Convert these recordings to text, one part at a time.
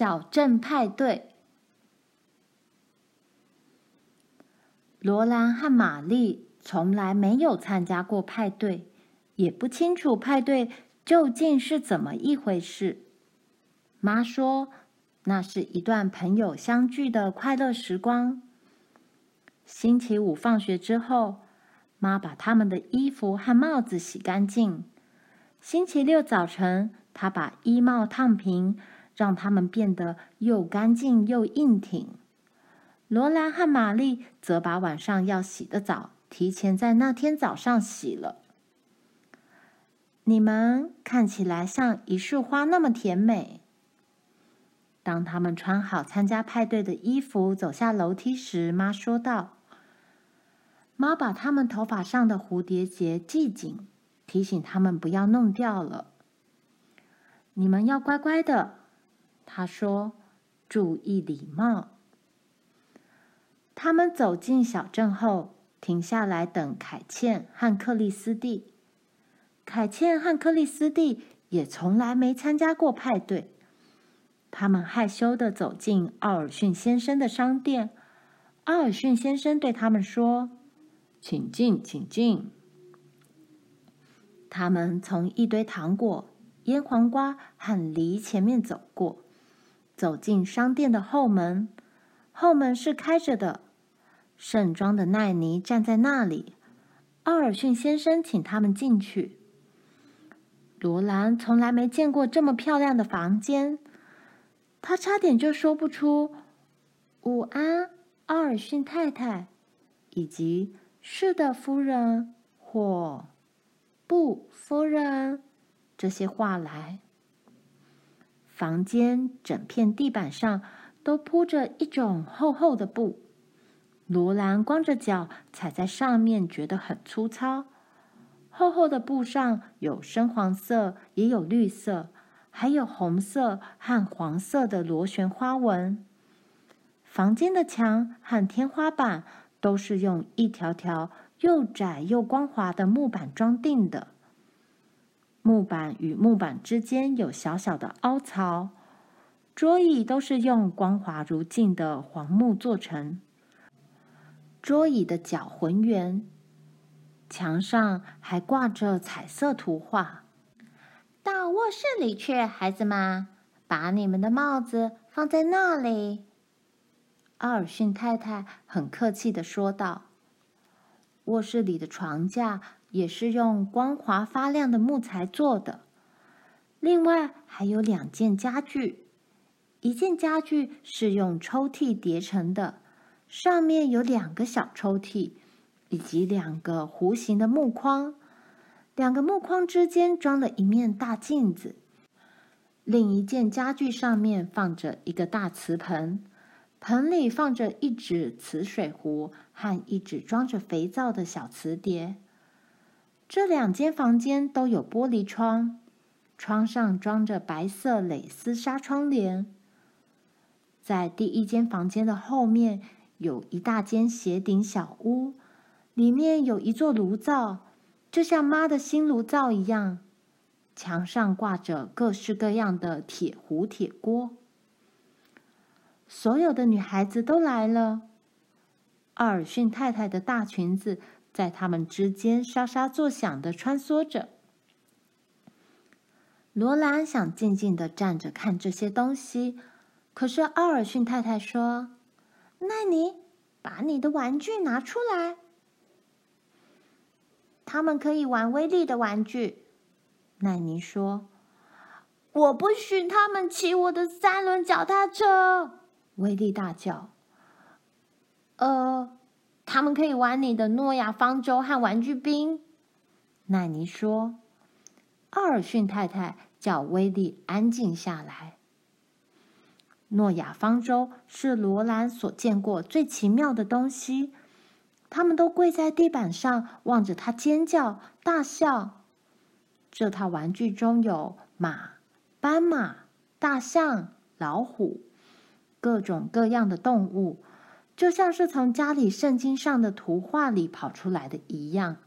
小镇派对。罗兰和玛丽从来没有参加过派对，也不清楚派对究竟是怎么一回事。妈说，那是一段朋友相聚的快乐时光。星期五放学之后，妈把他们的衣服和帽子洗干净。星期六早晨，她把衣帽烫平，让他们变得又干净又硬挺。罗兰和玛丽则把晚上要洗的澡提前在那天早上洗了。你们看起来像一束花那么甜美。当他们穿好参加派对的衣服走下楼梯时，妈说道：“妈把他们头发上的蝴蝶结系紧，提醒他们不要弄掉了。你们要乖乖的。”他说：“注意礼貌。”他们走进小镇后，停下来等凯茜和克里斯蒂。凯茜和克里斯蒂也从来没参加过派对。他们害羞地走进奥尔逊先生的商店。奥尔逊先生对他们说：“请进，请进。”他们从一堆糖果、腌黄瓜和梨前面走过，走进商店的后门。后门是开着的。盛装的奈尼站在那里，奥尔逊先生请他们进去。罗兰从来没见过这么漂亮的房间，他差点就说不出“午安，奥尔逊太太”以及“是的，夫人”或“不，夫人”这些话来。房间整片地板上都铺着一种厚厚的布。罗兰光着脚踩在上面，觉得很粗糙。厚厚的布上有深黄色，也有绿色，还有红色和黄色的螺旋花纹。房间的墙和天花板都是用一条条又窄又光滑的木板装订的。木板与木板之间有小小的凹槽。桌椅都是用光滑如镜的黄木做成。桌椅的脚浑圆，墙上还挂着彩色图画。到卧室里去，孩子们，把你们的帽子放在那里。奥尔逊太太很客气地说道。卧室里的床架也是用光滑发亮的木材做的。另外还有两件家具，一件家具是用抽屉叠成的。上面有两个小抽屉，以及两个弧形的木框。两个木框之间装了一面大镜子。另一件家具上面放着一个大瓷盆，盆里放着一只瓷水壶和一只装着肥皂的小瓷碟。这两间房间都有玻璃窗，窗上装着白色蕾丝纱窗帘。在第一间房间的后面，有一大间斜顶小屋，里面有一座炉灶，就像妈的新炉灶一样。墙上挂着各式各样的铁壶、铁锅。所有的女孩子都来了。奥尔逊太太的大裙子在他们之间沙沙作响的穿梭着。罗兰想静静的站着看这些东西，可是奥尔逊太太说。奈尼，把你的玩具拿出来。他们可以玩威力的玩具。奈尼说：“我不许他们骑我的三轮脚踏车。”威力大叫：“呃，他们可以玩你的诺亚方舟和玩具兵。”奈尼说：“奥尔逊太太叫威力安静下来。”诺亚方舟是罗兰所见过最奇妙的东西。他们都跪在地板上，望着他尖叫大笑。这套玩具中有马、斑马、大象、老虎，各种各样的动物，就像是从家里圣经上的图画里跑出来的一样。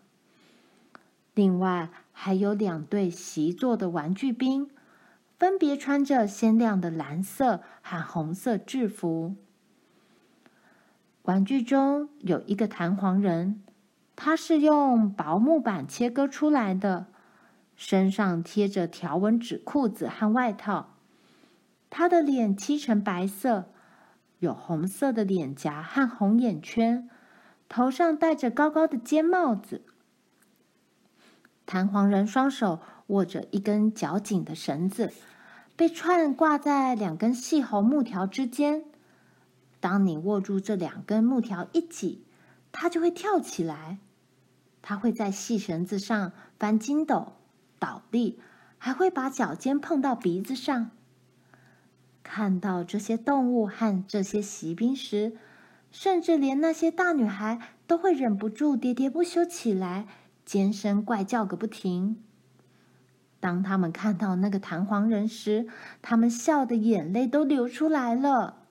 另外还有两对习作的玩具兵。分别穿着鲜亮的蓝色和红色制服。玩具中有一个弹簧人，它是用薄木板切割出来的，身上贴着条纹纸裤子和外套。他的脸漆成白色，有红色的脸颊和红眼圈，头上戴着高高的尖帽子。弹簧人双手握着一根绞紧的绳子，被串挂在两根细红木条之间。当你握住这两根木条一挤，它就会跳起来。它会在细绳子上翻筋斗、倒立，还会把脚尖碰到鼻子上。看到这些动物和这些骑兵时，甚至连那些大女孩都会忍不住喋喋不休起来，尖声怪叫个不停。当他们看到那个弹簧人时，他们笑得眼泪都流出来了。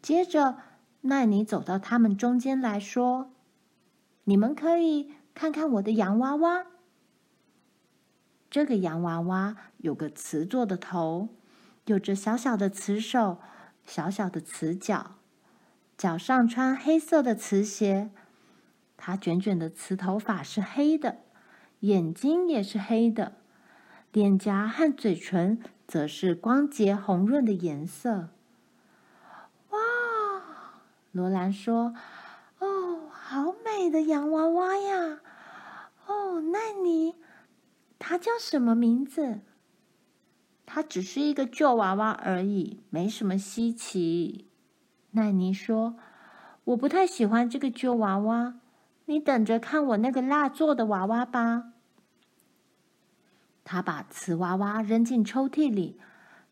接着，奈尼走到他们中间来说：“你们可以看看我的洋娃娃。这个洋娃娃有个瓷做的头，有着小小的瓷手，小小的瓷脚，脚上穿黑色的瓷鞋。她卷卷的瓷头发是黑的，眼睛也是黑的，脸颊和嘴唇则是光洁红润的颜色。”哇罗兰说：“哦，好美的洋娃娃呀！哦，奈尼，它叫什么名字？它只是一个旧娃娃而已，没什么稀奇。”奈尼说：“我不太喜欢这个旧娃娃，你等着看我那个蜡做的娃娃吧。”他把瓷娃娃扔进抽屉里，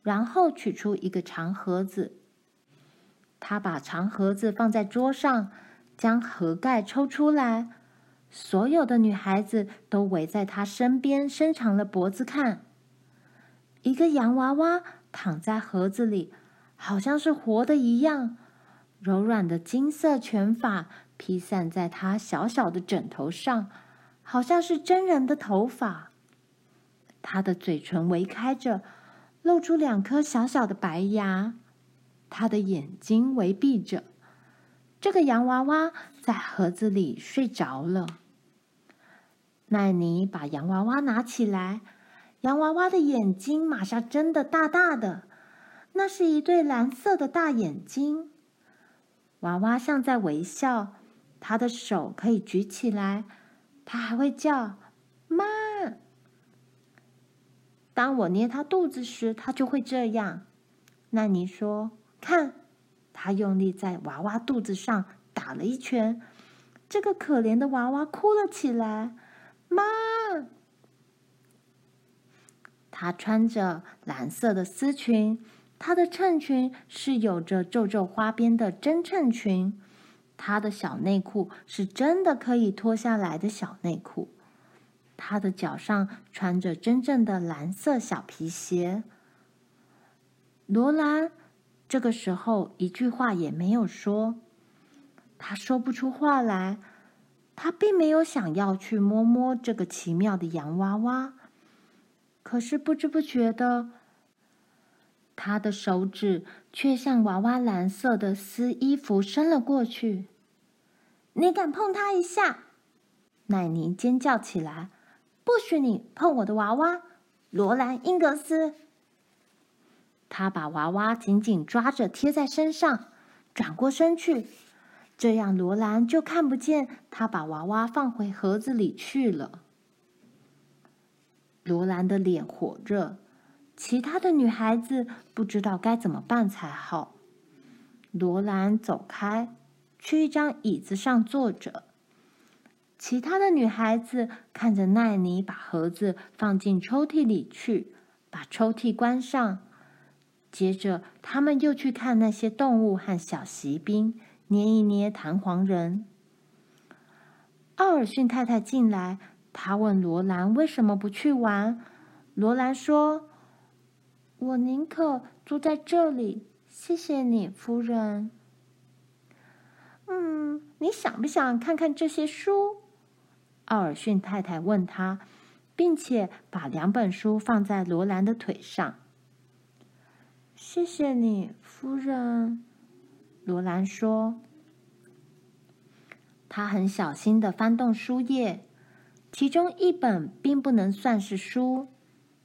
然后取出一个长盒子。他把长盒子放在桌上，将盒盖抽出来。所有的女孩子都围在他身边，伸长了脖子看。一个洋娃娃躺在盒子里，好像是活的一样。柔软的金色卷发披散在他小小的枕头上，好像是真人的头发。他的嘴唇微开着，露出两颗小小的白牙。他的眼睛微闭着，这个洋娃娃在盒子里睡着了。奈尼把洋娃娃拿起来，洋娃娃的眼睛马上睁得大大的，那是一对蓝色的大眼睛。娃娃像在微笑，他的手可以举起来，他还会叫“妈”。当我捏他肚子时，他就会这样。奈尼说。看，他用力在娃娃肚子上打了一拳，这个可怜的娃娃哭了起来。妈！她穿着蓝色的丝裙，她的衬裙是有着皱皱花边的真衬裙，她的小内裤是真的可以脱下来的小内裤，她的脚上穿着真正的蓝色小皮鞋。罗兰。这个时候，一句话也没有说。他说不出话来。他并没有想要去摸摸这个奇妙的洋娃娃，可是不知不觉的，他的手指却向娃娃蓝色的丝衣服伸了过去。“你敢碰它一下？”奈尼尖叫起来，“不许你碰我的娃娃，罗兰·英格斯！”他把娃娃紧紧抓着，贴在身上，转过身去，这样罗兰就看不见他把娃娃放回盒子里去了。罗兰的脸火热，其他的女孩子不知道该怎么办才好。罗兰走开，去一张椅子上坐着。其他的女孩子看着奈尼把盒子放进抽屉里去，把抽屉关上。接着，他们又去看那些动物和小骑兵，捏一捏弹簧人。奥尔逊太太进来，他问罗兰为什么不去玩。罗兰说：“我宁可住在这里，谢谢你，夫人。”嗯，你想不想看看这些书？奥尔逊太太问他。并且把两本书放在罗兰的腿上。谢谢你，夫人。罗兰说。他很小心的翻动书页，其中一本并不能算是书，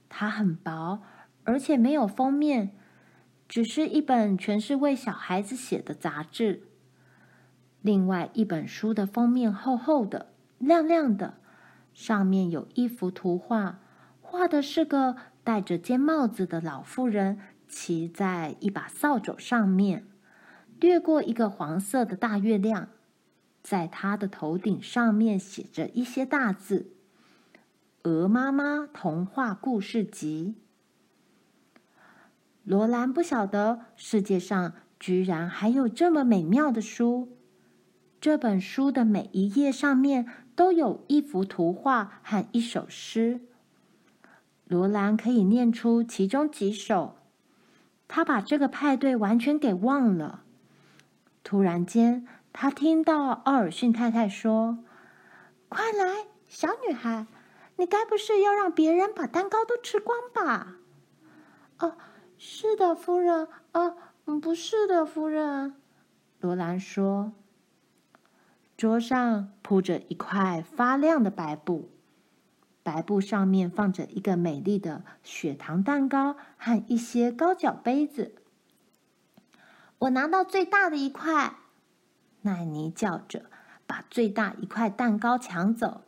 它很薄，而且没有封面，只是一本全是为小孩子写的杂志。另外一本书的封面厚厚的、亮亮的，上面有一幅图画，画的是个戴着尖帽子的老妇人，骑在一把扫帚上面，掠过一个黄色的大月亮。在他的头顶上面写着一些大字：“鹅妈妈童话故事集。”罗兰不晓得世界上居然还有这么美妙的书。这本书的每一页上面都有一幅图画和一首诗。罗兰可以念出其中几首。他把这个派对完全给忘了。突然间，他听到奥尔逊太太说：“快来，小女孩，你该不是要让别人把蛋糕都吃光吧？”“哦，是的，夫人。”“哦，不是的，夫人。”罗兰说。桌上铺着一块发亮的白布，白布上面放着一个美丽的血糖蛋糕和一些高脚杯子。我拿到最大的一块。奈尼叫着，把最大一块蛋糕抢走。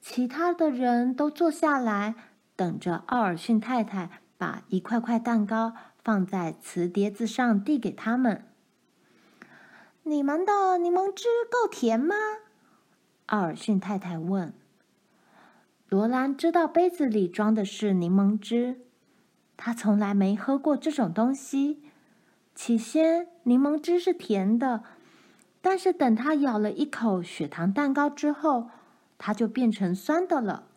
其他的人都坐下来，等着奥尔逊太太把一块块蛋糕放在瓷碟子上递给他们。你们的柠檬汁够甜吗？奥尔逊太太问。罗兰知道杯子里装的是柠檬汁，他从来没喝过这种东西。起先，柠檬汁是甜的。但是等他咬了一口血糖蛋糕之后，它就变成酸的了。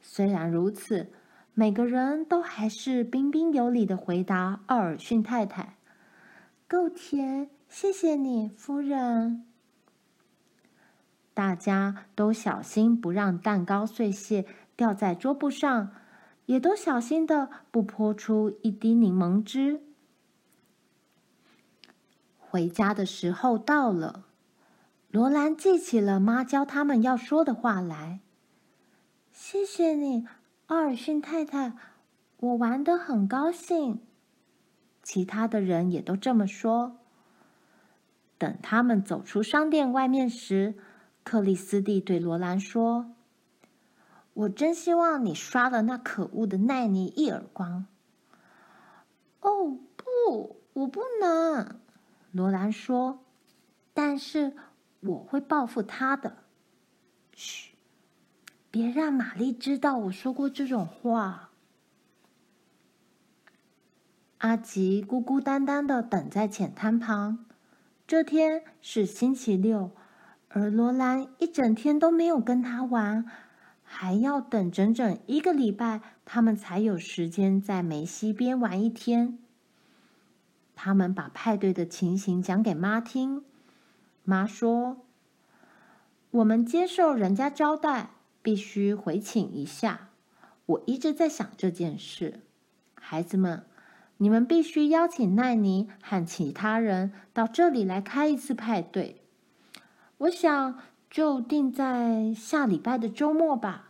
虽然如此，每个人都还是彬彬有礼的回答奥尔逊太太：“够甜，谢谢你，夫人。”大家都小心不让蛋糕碎屑掉在桌布上，也都小心的不泼出一滴柠檬汁。回家的时候到了，罗兰记起了妈教他们要说的话来。谢谢你，奥尔逊太太，我玩得很高兴。其他的人也都这么说。等他们走出商店外面时，克里斯蒂对罗兰说：“我真希望你刷了那可恶的奈尼一耳光。”哦，不，我不能。罗兰说：“但是我会报复他的。”嘘，别让玛丽知道我说过这种话。阿吉孤孤单单的等在浅滩旁。这天是星期六，而罗兰一整天都没有跟他玩，还要等整整一个礼拜，他们才有时间在梅溪边玩一天。他们把派对的情形讲给妈听。妈说：“我们接受人家招待，必须回请一下。我一直在想这件事。孩子们，你们必须邀请奈尼和其他人到这里来开一次派对。我想就定在下礼拜的周末吧。”